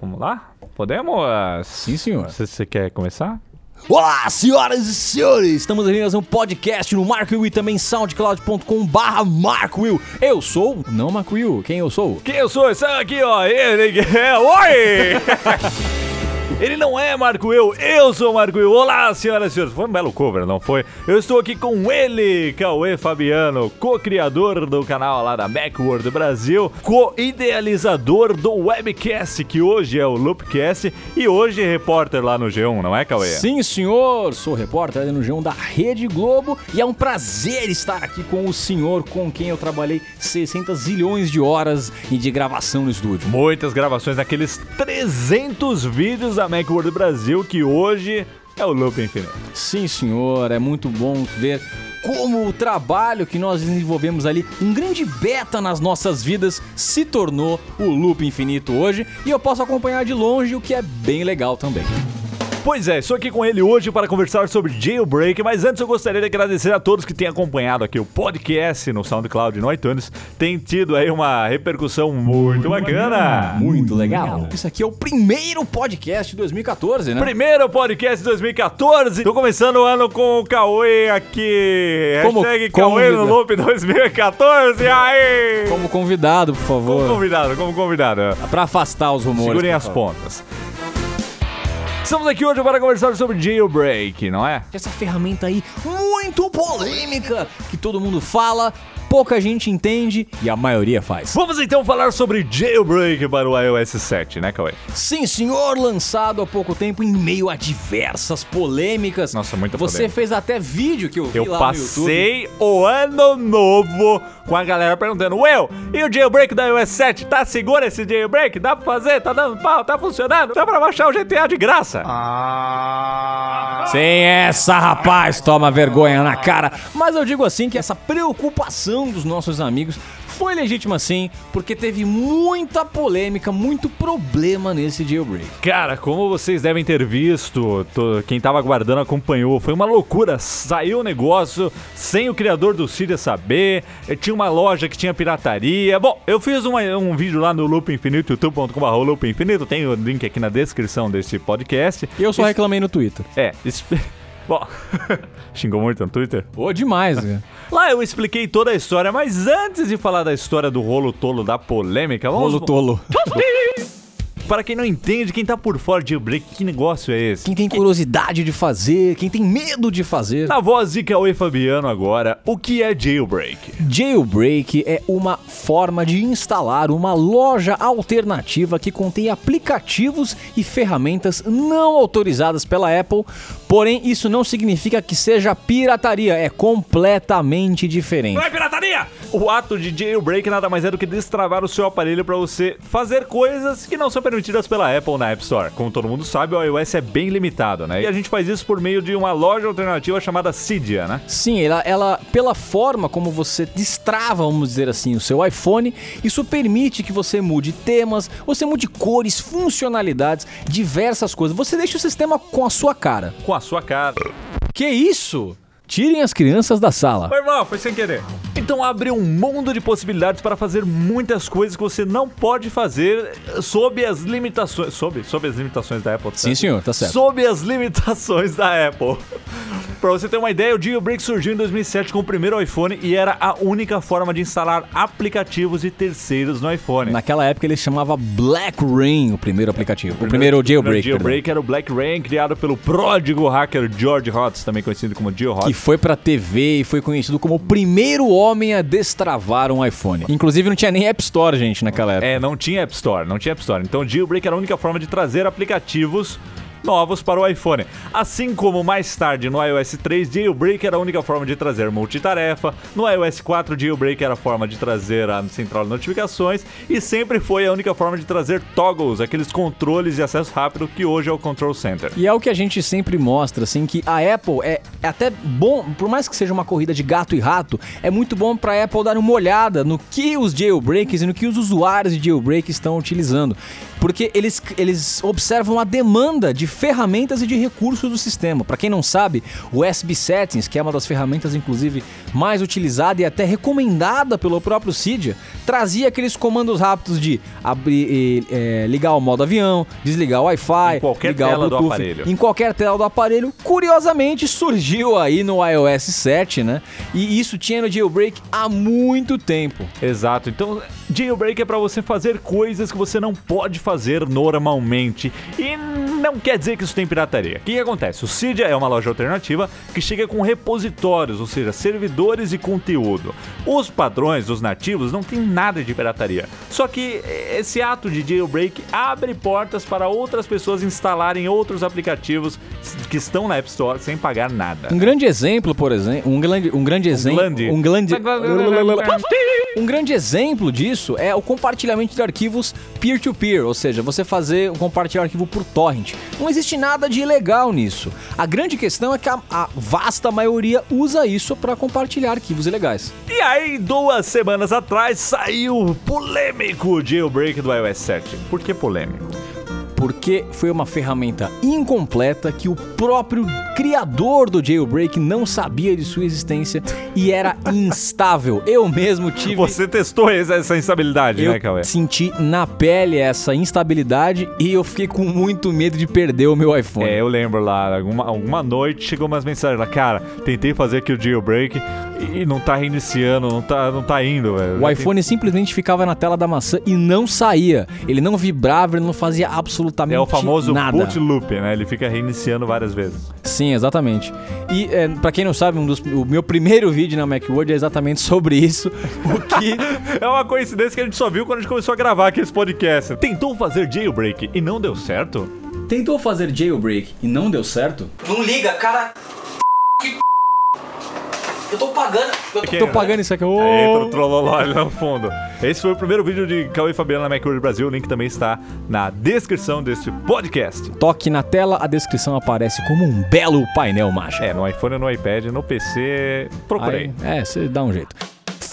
Vamos lá? Podemos? Sim, senhor. Você, quer começar? Olá, senhoras e senhores! Estamos aqui mais um podcast no Mark Will e também soundcloud.com barra Mark Will. Eu sou, não Mark Will, quem eu sou? Quem eu sou? Esse aqui, ó. Ele é. Oi! Ele não é Marco Eu, eu sou Marco Eu. Olá, senhoras e senhores. Foi um belo cover, não foi? Eu estou aqui com ele, Cauê Fabiano, co-criador do canal lá da Macworld Brasil, co-idealizador do webcast, que hoje é o Loopcast, e hoje repórter lá no G1, não é, Cauê? Sim, senhor! Sou repórter ali no G1 da Rede Globo e é um prazer estar aqui com o senhor com quem eu trabalhei 600 zilhões de horas e de gravação no estúdio. Muitas gravações naqueles 300 vídeos da Macworld Brasil, que hoje é o Loop Infinito. Sim, senhor, é muito bom ver como o trabalho que nós desenvolvemos ali, um grande beta nas nossas vidas, se tornou o Loop Infinito hoje e eu posso acompanhar de longe, o que é bem legal também. Pois é, estou aqui com ele hoje para conversar sobre Jailbreak, mas antes eu gostaria de agradecer a todos que têm acompanhado aqui o podcast no SoundCloud e no iTunes. Tem tido aí uma repercussão muito bacana. Muito legal. Isso aqui é o primeiro podcast de 2014, né? Primeiro podcast de 2014. Tô começando o ano com o Cauê aqui. Como Hashtag Cauê no Loop 2014. Aí! Como convidado, por Como favor. convidado, como convidado. Pra afastar os rumores. Segurem as favor. pontas. Estamos aqui hoje para conversar sobre Jailbreak, não é? Essa ferramenta aí muito polêmica que todo mundo fala, pouca gente entende e a maioria faz. Vamos então falar sobre Jailbreak para o iOS 7, né, Cauê? Sim, senhor, lançado há pouco tempo em meio a diversas polêmicas. Nossa, muita Você polêmica. fez até vídeo que eu vi Eu lá passei o ano novo com a galera perguntando: Will, e o jailbreak da iOS 7? Tá seguro esse jailbreak? Dá pra fazer? Tá dando pau? Tá funcionando? Dá pra baixar o GTA de graça? no YouTube. Sem essa, rapaz, toma vergonha na cara. Mas eu digo assim que essa preocupação dos nossos amigos foi legítima sim, porque teve muita polêmica, muito problema nesse jailbreak. Cara, como vocês devem ter visto, to- quem tava aguardando acompanhou, foi uma loucura. Saiu o negócio sem o criador do Cydia saber. eh, Tinha uma loja que tinha pirataria. Bom, eu fiz uma- um vídeo lá no Loop Infinito, youtube.com.br Loop Infinito. Tem o link aqui na descrição desse podcast. E eu só reclamei no Twitter. É, bom, xingou muito no Twitter? Ô, demais, né? Lá eu expliquei toda a história, mas antes de falar da história do rolo tolo da polêmica, vamos. Rolo tolo. Para quem não entende, quem tá por fora de jailbreak, que negócio é esse? Quem tem curiosidade de fazer, quem tem medo de fazer. Na voz de Cauê Fabiano agora, o que é jailbreak? Jailbreak é uma forma de instalar uma loja alternativa que contém aplicativos e ferramentas não autorizadas pela Apple, porém isso não significa que seja pirataria, é completamente diferente. Não é pirataria! O ato de jailbreak nada mais é do que destravar o seu aparelho para você fazer coisas que não são permitidas pela Apple na App Store. Como todo mundo sabe, o iOS é bem limitado, né? E a gente faz isso por meio de uma loja alternativa chamada Cydia, né? Sim, ela, ela, pela forma como você destrava, vamos dizer assim, o seu iPhone, isso permite que você mude temas, você mude cores, funcionalidades, diversas coisas. Você deixa o sistema com a sua cara. Com a sua cara. Que isso? Tirem as crianças da sala. Foi mal, foi sem querer. Então abre um mundo de possibilidades para fazer muitas coisas que você não pode fazer sob as limitações. Sob, sob as limitações da Apple, tá Sim, certo? senhor, tá certo. Sob as limitações da Apple. Pra você ter uma ideia, o Jailbreak surgiu em 2007 com o primeiro iPhone e era a única forma de instalar aplicativos de terceiros no iPhone. Naquela época ele chamava Black Rain, o primeiro aplicativo. O primeiro jailbreak. O jailbreak era o Black Rain, criado pelo pródigo hacker George Hotz, também conhecido como Geo. Hotz. Que foi pra TV e foi conhecido como o primeiro homem a destravar um iPhone. Inclusive não tinha nem App Store, gente, naquela época. É, não tinha App Store, não tinha App Store. Então, Jailbreak era a única forma de trazer aplicativos novos para o iPhone. Assim como mais tarde no iOS 3, Jailbreak era a única forma de trazer multitarefa, no iOS 4, Jailbreak era a forma de trazer a central de notificações e sempre foi a única forma de trazer toggles, aqueles controles de acesso rápido que hoje é o Control Center. E é o que a gente sempre mostra, assim, que a Apple é até bom, por mais que seja uma corrida de gato e rato, é muito bom pra Apple dar uma olhada no que os jailbreaks e no que os usuários de jailbreak estão utilizando. Porque eles, eles observam a demanda de ferramentas e de recursos do sistema. Para quem não sabe, o SB Settings, que é uma das ferramentas inclusive mais utilizada e até recomendada pelo próprio Cydia, trazia aqueles comandos rápidos de abrir, é, ligar o modo avião, desligar o Wi-Fi, Em qualquer ligar tela o do Bluetooth, aparelho. em qualquer tela do aparelho. Curiosamente, surgiu aí no iOS 7, né? E isso tinha no jailbreak há muito tempo. Exato. Então, jailbreak é para você fazer coisas que você não pode fazer normalmente. E não quer dizer que isso tem pirataria. O que, que acontece? O Cydia é uma loja alternativa que chega com repositórios, ou seja, servidores e conteúdo. Os padrões, os nativos, não tem nada de pirataria. Só que esse ato de jailbreak abre portas para outras pessoas instalarem outros aplicativos que estão na App Store sem pagar nada. Um grande exemplo, por exemplo, um grande, um grande exemplo, um grande, um grande exemplo disso é o compartilhamento de arquivos peer-to-peer, ou seja, você fazer um compartilhar arquivo por torrent. Não existe nada de ilegal nisso. A grande questão é que a, a vasta maioria usa isso para compartilhar arquivos ilegais. E aí, duas semanas atrás, saiu o polêmico jailbreak do iOS 7. Por que polêmico? Porque foi uma ferramenta incompleta que o próprio criador do jailbreak não sabia de sua existência e era instável. Eu mesmo tive. Você testou essa instabilidade, eu né, Cauê? senti na pele essa instabilidade e eu fiquei com muito medo de perder o meu iPhone. É, eu lembro lá, alguma, alguma noite chegou umas mensagens lá, cara, tentei fazer aqui o jailbreak e não tá reiniciando, não tá, não tá indo, velho. O iPhone simplesmente ficava na tela da maçã e não saía. Ele não vibrava, ele não fazia absolutamente É o famoso nada. boot loop, né? Ele fica reiniciando várias vezes. Sim, exatamente. E é, para quem não sabe, um dos, o meu primeiro vídeo na Macworld é exatamente sobre isso. O que É uma coincidência que a gente só viu quando a gente começou a gravar aqui esse podcast. Tentou fazer jailbreak e não deu certo? tentou fazer jailbreak e não deu certo? Não liga, cara. Eu tô pagando. Eu tô... Tô pagando isso aqui. Aí entra o trolloló ali no fundo. Esse foi o primeiro vídeo de Cauê e Fabiano na Macworld Brasil. O link também está na descrição deste podcast. Toque na tela, a descrição aparece como um belo painel mágico. É, no iPhone, no iPad, no PC, procurei. Aí, é, você dá um jeito.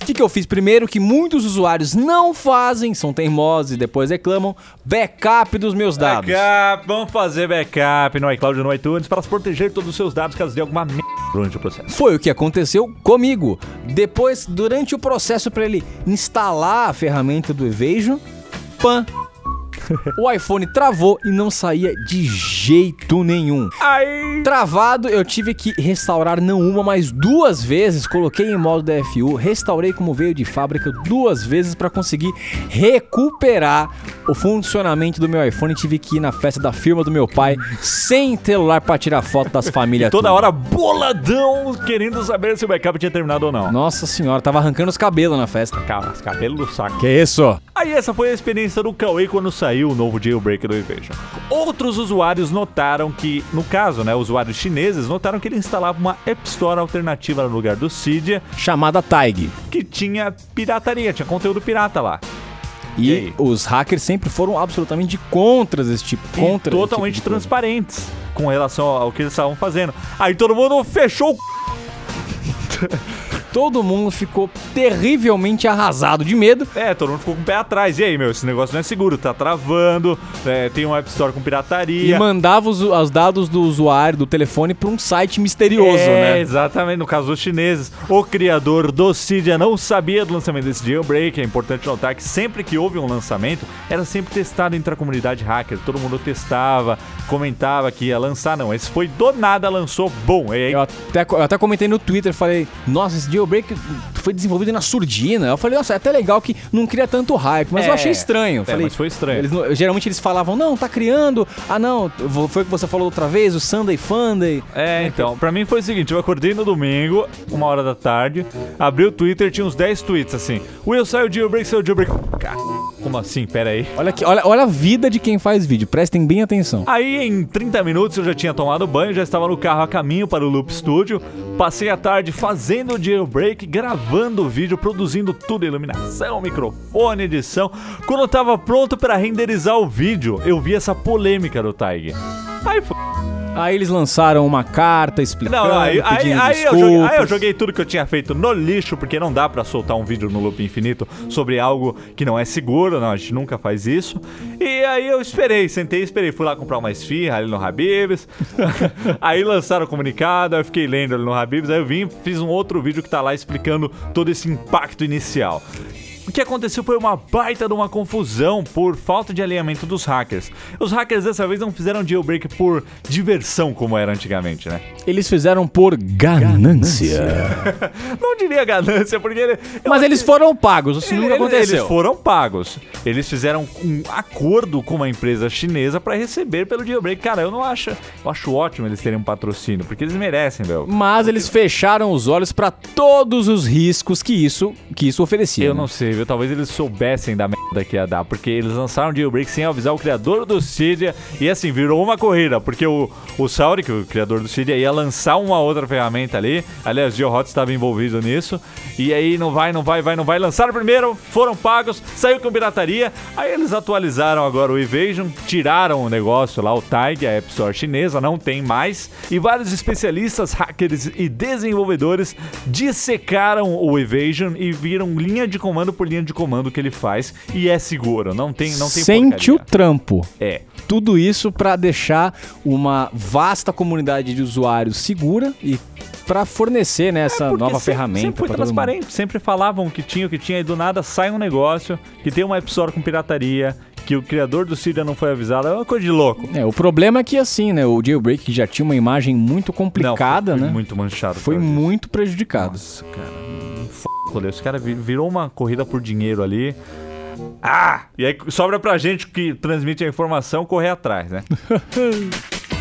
O que, que eu fiz primeiro, que muitos usuários não fazem, são teimosos e depois reclamam, backup dos meus dados. Backup, vamos fazer backup no iCloud e no iTunes para proteger todos os seus dados caso dê alguma merda durante o processo. Foi o que aconteceu comigo. Depois, durante o processo para ele instalar a ferramenta do Evasion, pan. O iPhone travou e não saía de jeito nenhum. Aí. Travado, eu tive que restaurar não uma, mas duas vezes. Coloquei em modo DFU, restaurei como veio de fábrica duas vezes para conseguir recuperar o funcionamento do meu iPhone. Tive que ir na festa da firma do meu pai sem celular para tirar foto das famílias. Toda hora boladão querendo saber se o backup tinha terminado ou não. Nossa senhora, tava arrancando os cabelos na festa. Calma, os cabelos do saco. Que isso? Aí essa foi a experiência do Cauê quando saiu o novo jailbreak do Evasion. Outros usuários notaram que, no caso, né, usuários chineses notaram que ele instalava uma App Store alternativa no lugar do Cydia, Chamada Taig. que tinha pirataria, tinha conteúdo pirata lá. E, E os hackers sempre foram absolutamente contra esse tipo, E contra esse totalmente tipo de coisa. transparentes com relação ao que eles estavam fazendo. Aí todo mundo fechou o Todo mundo ficou terrivelmente arrasado de medo. É, todo mundo ficou com o pé atrás. E aí, meu, esse negócio não é seguro, tá travando, é, tem um App Store com E pirataria. mandava os, os dados do usuário, do telefone, pra um site misterioso, é, né? exatamente. No caso dos chineses, o criador do Cydia não sabia do lançamento desse jailbreak. É importante notar que sempre que houve um lançamento, era sempre testado entre a comunidade hacker. Todo mundo testava, comentava que ia lançar. Não, esse foi do nada, lançou, bom. E aí, Eu até, eu até comentei no Twitter, falei, nossa, esse jailbreak break foi desenvolvido na surdina. Eu falei, nossa, é até legal que não cria tanto hype, mas eu É, achei estranho. Eu é, falei, mas foi estranho. eles geralmente eles falavam, não, tá criando. Ah, não, foi o que você falou outra vez, o Sunday Funday. É, então, pra mim foi o seguinte, eu acordei no domingo, uma hora da tarde, abri o Twitter, tinha uns 10 tweets assim, Will, saiu o jailbreak, saiu o jailbreak. Como assim? Pera aí. Olha, aqui, olha, olha a vida de quem faz vídeo, prestem bem atenção. Aí em 30 minutos eu já tinha tomado banho, já estava no carro a caminho para o Loop Studio. Passei a tarde fazendo o jailbreak, gravando o vídeo, produzindo tudo, iluminação, microfone, edição. Quando eu tava pronto para renderizar o vídeo, eu vi essa polêmica do Tag. Aí f... Aí eles lançaram uma carta explicando, Não, aí, aí, aí eu joguei, aí eu joguei tudo que eu tinha feito no lixo, porque não dá pra soltar um vídeo no Loop Infinito sobre algo que não é seguro, não, a gente nunca faz isso. E aí eu esperei, sentei e esperei. Fui lá comprar uma esfirra ali no Habibs. aí lançaram o comunicado, aí eu fiquei lendo ali no Habibs, aí eu vim fiz um outro vídeo que tá lá explicando todo esse impacto inicial. O que aconteceu foi uma baita de uma confusão por falta de alinhamento dos hackers. Os hackers dessa vez não fizeram jailbreak por diversão como era antigamente, né? Eles fizeram por ganância. Não diria ganância, porque. ele- Mas eles que- foram pagos, isso nunca aconteceu. Eles foram pagos. Eles fizeram um acordo com uma empresa chinesa pra receber pelo jailbreak. Cara, eu não acho. Eu acho ótimo eles terem um patrocínio, porque eles merecem, meu. Mas eles fecharam os olhos pra todos os riscos que isso, que isso oferecia. Eu né? não sei, Talvez eles soubessem da merda que ia dar, porque eles lançaram o jailbreak sem avisar o criador do Cydia e assim, virou uma corrida, porque o, o Sauri, que é o criador do Cydia, ia lançar uma outra ferramenta ali, aliás, o GeoHot estava envolvido nisso, e aí não vai, não vai, vai, não vai, lançaram primeiro, foram pagos, saiu com pirataria, aí eles atualizaram agora o Evasion, tiraram o negócio lá, o Tag, a App Store chinesa, não tem mais, e vários especialistas, hackers e desenvolvedores dissecaram o Evasion e viram linha de comando por linha de comando que ele faz e é seguro, não tem, não tem Sente o porcaria. trampo. É. Tudo isso pra deixar uma vasta comunidade de usuários segura e pra fornecer né, essa É, nova sempre- ferramenta. Sempre foi todo mundo. transparente, sempre falavam que tinha o que tinha e do nada sai um negócio que tem uma App Store com pirataria, que o criador do Cydia não foi avisado, é uma coisa de louco. É, o problema é que assim, né, o jailbreak já tinha uma imagem muito Não, complicada, foi né, muito manchado. foi por muito prejudicado. Nossa, cara. Rolê. Esse cara vi- virou uma corrida por dinheiro ali. Ah! E aí sobra pra gente que transmite a informação correr atrás, né?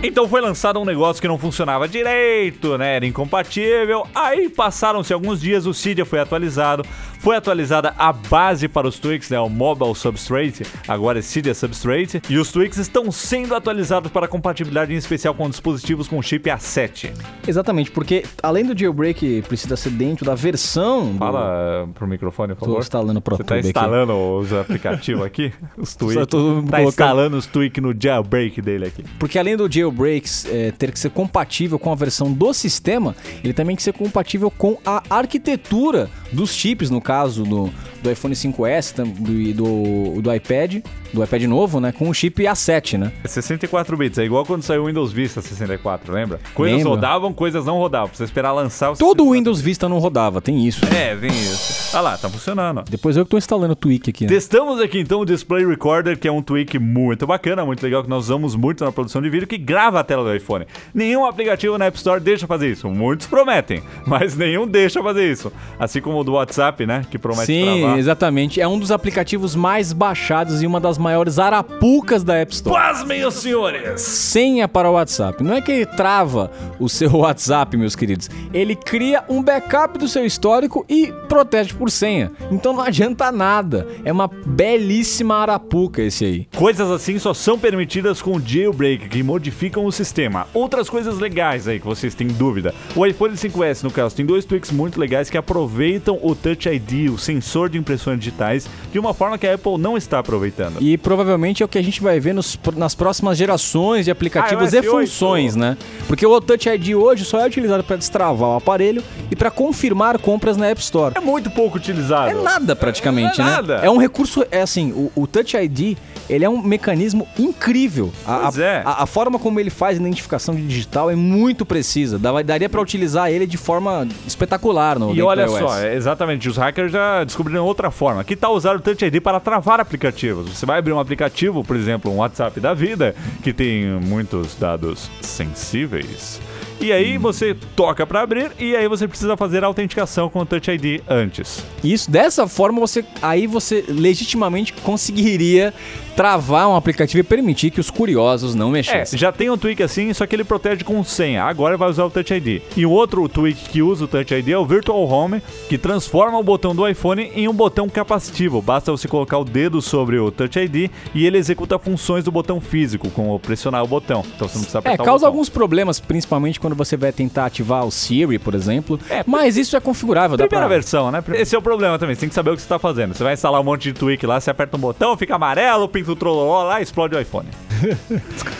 Então foi lançado um negócio que não funcionava direito, né? Era incompatível. Aí passaram-se alguns dias, o Cydia foi atualizado. Foi atualizada a base para os tweaks, né? O Mobile Substrate, agora é Cydia Substrate. E os tweaks estão sendo atualizados para compatibilidade em especial com dispositivos com chip A7. Exatamente, porque além do jailbreak precisa ser dentro da versão do... Fala uh, pro microfone, por Tô favor. instalando o Você tá ProTube aqui. instalando os aplicativos aqui? Os tweaks. Só tô Tá instalando os tweaks no jailbreak dele aqui. Porque além do jailbreaks é, ter que ser compatível com a versão do sistema, ele também tem que ser compatível com a arquitetura dos chips, no caso do, do iPhone 5S tam- do, e do, do iPad, do iPad novo, né? Com o chip A7, né? É 64 bits, é igual quando saiu o Windows Vista 64, lembra? Coisas Lembro. rodavam, coisas não rodavam. Precisa esperar lançar o Todo o Windows Vista não rodava, tem isso. É, vem isso. Olha lá, tá funcionando. ó. Depois eu que tô instalando o Tweak aqui. Né? Testamos aqui então o Display Recorder, que é um tweak muito bacana, muito legal, que nós usamos muito na produção de vídeo, que grava a tela do iPhone. Nenhum aplicativo na App Store deixa fazer isso. Muitos prometem, mas nenhum deixa fazer isso. Assim como o do WhatsApp, né? Que promete Sim, exatamente. É um dos aplicativos mais baixados e uma das maiores arapucas da App Store. Pasmem, os senhores! senha para o WhatsApp. Não é que ele trava o seu WhatsApp, meus queridos. Ele cria um backup do seu histórico e protege por senha. Então não adianta nada. É uma belíssima arapuca esse aí. Coisas assim só são permitidas com o jailbreak, que modificam o sistema. Outras coisas legais aí que vocês têm dúvida. O iPhone 5S, no caso, tem dois tweaks muito legais que aproveitam o Touch ID, o sensor de impressões digitais, de uma forma que a Apple não está aproveitando. E provavelmente é o que a gente vai ver nos- nas próximas gerações de aplicativos Ah, e iOS 8. funções, né? Porque o Touch ID hoje só é utilizado para destravar o aparelho e para confirmar compras na App Store. É muito pouco utilizado. É nada praticamente, É né? nada. É um recurso, é assim, o, o Touch ID, ele é um mecanismo incrível. A, é. a, a forma como ele faz a identificação de digital é muito precisa. Daria pra utilizar ele de forma espetacular no E olha iOS. só, é exatamente, os hackers já descobriram outra forma. Que tal usar o Touch ID para travar aplicativos? Você vai abrir um aplicativo, por exemplo, um WhatsApp da vida, que tem muitos dados sensíveis. E aí você toca para abrir e aí você precisa fazer a autenticação com o Touch ID antes. Isso, dessa forma você aí você legitimamente conseguiria travar um aplicativo e permitir que os curiosos não É, mexessem. já tem um tweak assim, só que ele protege com senha. Agora vai usar o Touch ID. E o outro tweak que usa o Touch ID é o Virtual Home, que transforma o botão do iPhone em um botão capacitivo. Basta você colocar o dedo sobre o Touch ID e ele executa funções do botão físico, como pressionar o botão. Então você não precisa É, apertar o causa alguns problemas, principalmente quando você vai tentar ativar o Siri, por exemplo. É, mas isso é configurável, Primeira pra... versão, né? Esse é o problema também. Você tem que saber o que você tá fazendo. Você vai instalar um monte de tweak lá, você aperta um botão, fica amarelo, pinta o trololó lá, explode o iPhone.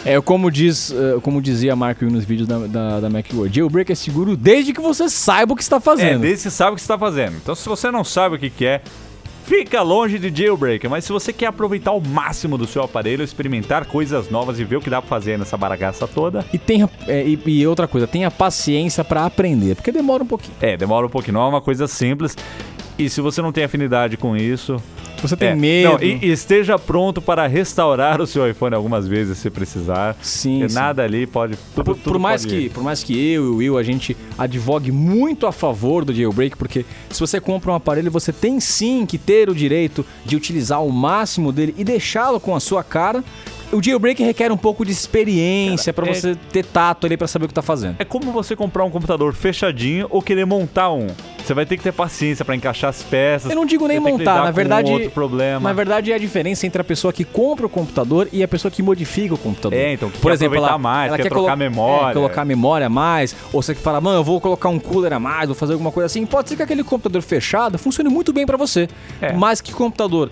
É como diz, eh, como dizia Mark Will nos vídeos da, da, da Macworld, jailbreak é seguro desde que você saiba o que está É, fazendo. desde que você sabe o que você está fazendo. Então, se você não sabe o que, que é, fica longe de jailbreak. Mas se você quer aproveitar o máximo do seu aparelho, experimentar coisas novas e ver o que dá pra fazer nessa baragaça toda, E tenha é, e, e outra coisa, tenha paciência pra aprender, porque demora um pouquinho. é, demora um pouquinho. Não é uma coisa simples. E se você não tem afinidade com isso, Se você tem é, medo, não, e, e esteja pronto para restaurar o seu iPhone algumas vezes se precisar. Sim, sim. nada ali pode. Tudo, por, tudo por mais pode que, ir. por mais que eu e o Will a gente advogue muito a favor do jailbreak, porque se você compra um aparelho, você tem sim que ter o direito de utilizar o máximo dele e deixá-lo com a sua cara. O jailbreak requer um pouco de experiência pra é- você ter tato ali pra saber o que tá fazendo. É como você comprar um computador fechadinho ou querer montar um. Você vai ter que ter paciência para encaixar as peças. Eu não digo nem montar, na verdade, outro problema. na verdade é a diferença entre a pessoa que compra o computador e a pessoa que modifica o computador. É, então, que quer aproveitar mais, quer trocar colo- memória. é, colocar memória a mais, ou você que fala, mano, eu vou colocar um cooler a mais, vou fazer alguma coisa assim. Pode ser que aquele computador fechado funcione muito bem pra você, É. mas que computador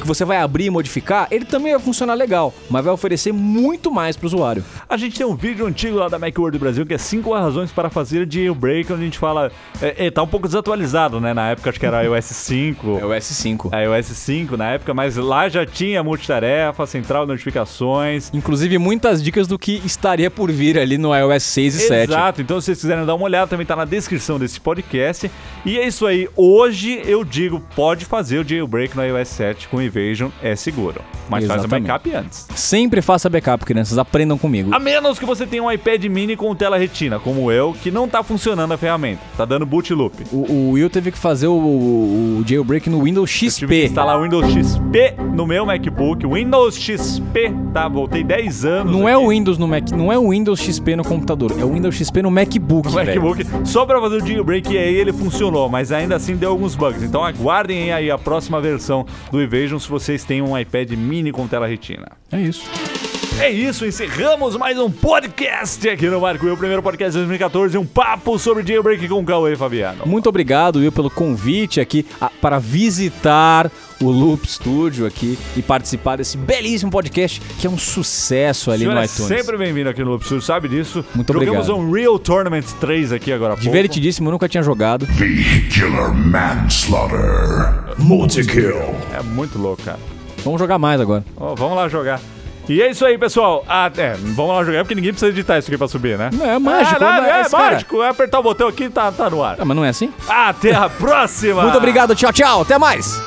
que você vai abrir e modificar, ele também vai funcionar legal, mas vai oferecer muito mais pro usuário. A gente tem um vídeo antigo lá da Macworld Brasil que é 5 razões para fazer jailbreak, onde a gente fala. É, é, tá um pouco desatualizado, né? Na época acho que era iOS 5. É o S5. A iOS 5 na época, mas lá já tinha multitarefa, central de notificações. Inclusive muitas dicas do que estaria por vir ali no iOS 6 e 7. Exato, então se vocês quiserem dar uma olhada, também tá na descrição desse podcast. E é isso aí, hoje eu digo, pode fazer o jailbreak no iOS 7 com Invasion, é seguro. Mas faz o Exatamente. backup antes. Sempre faça backup, crianças, aprendam comigo. A menos que você tenha um iPad mini com tela retina, como eu, que não tá funcionando a ferramenta. Tá dando boot loop. O, o Will teve que fazer o, o jailbreak no Windows Tive que XP. instalar o Windows XP no meu MacBook. Windows XP, tá? Voltei 10 anos. Não é aqui o Windows no Mac, não é o Windows XP no computador, é o Windows XP no MacBook, no velho. MacBook só pra fazer o jailbreak e aí ele funcionou, mas ainda assim deu alguns bugs. Então aguardem aí a próxima versão do Invasion se vocês têm um iPad mini com tela retina. É isso. É isso, encerramos mais um podcast aqui no Marco Will, o primeiro podcast de 2014, um papo sobre jailbreak com o Cauê Fabiano. Muito obrigado, Will, pelo convite aqui a- para visitar o Loop Studio aqui e participar desse belíssimo podcast que é um sucesso ali senhor no é iTunes. sempre bem-vindo aqui no Absurdo, sabe disso? Muito Jogamos obrigado. um Real Tournament 3 aqui agora pouco. Divertidíssimo, eu nunca tinha jogado. Vehicular manslaughter. Multi-kill. É muito louco, cara. Vamos jogar mais agora. Ó, vamos lá jogar. E é isso aí, pessoal. Ah, é, vamos lá jogar porque ninguém precisa editar isso aqui pra subir, né? Não, é mágico, Ah, não, é- é, é, cara. mágico. É apertar o botão aqui e tá, tá no ar. Ah, mas não é assim? Até a próxima! Muito obrigado, tchau, tchau, até mais!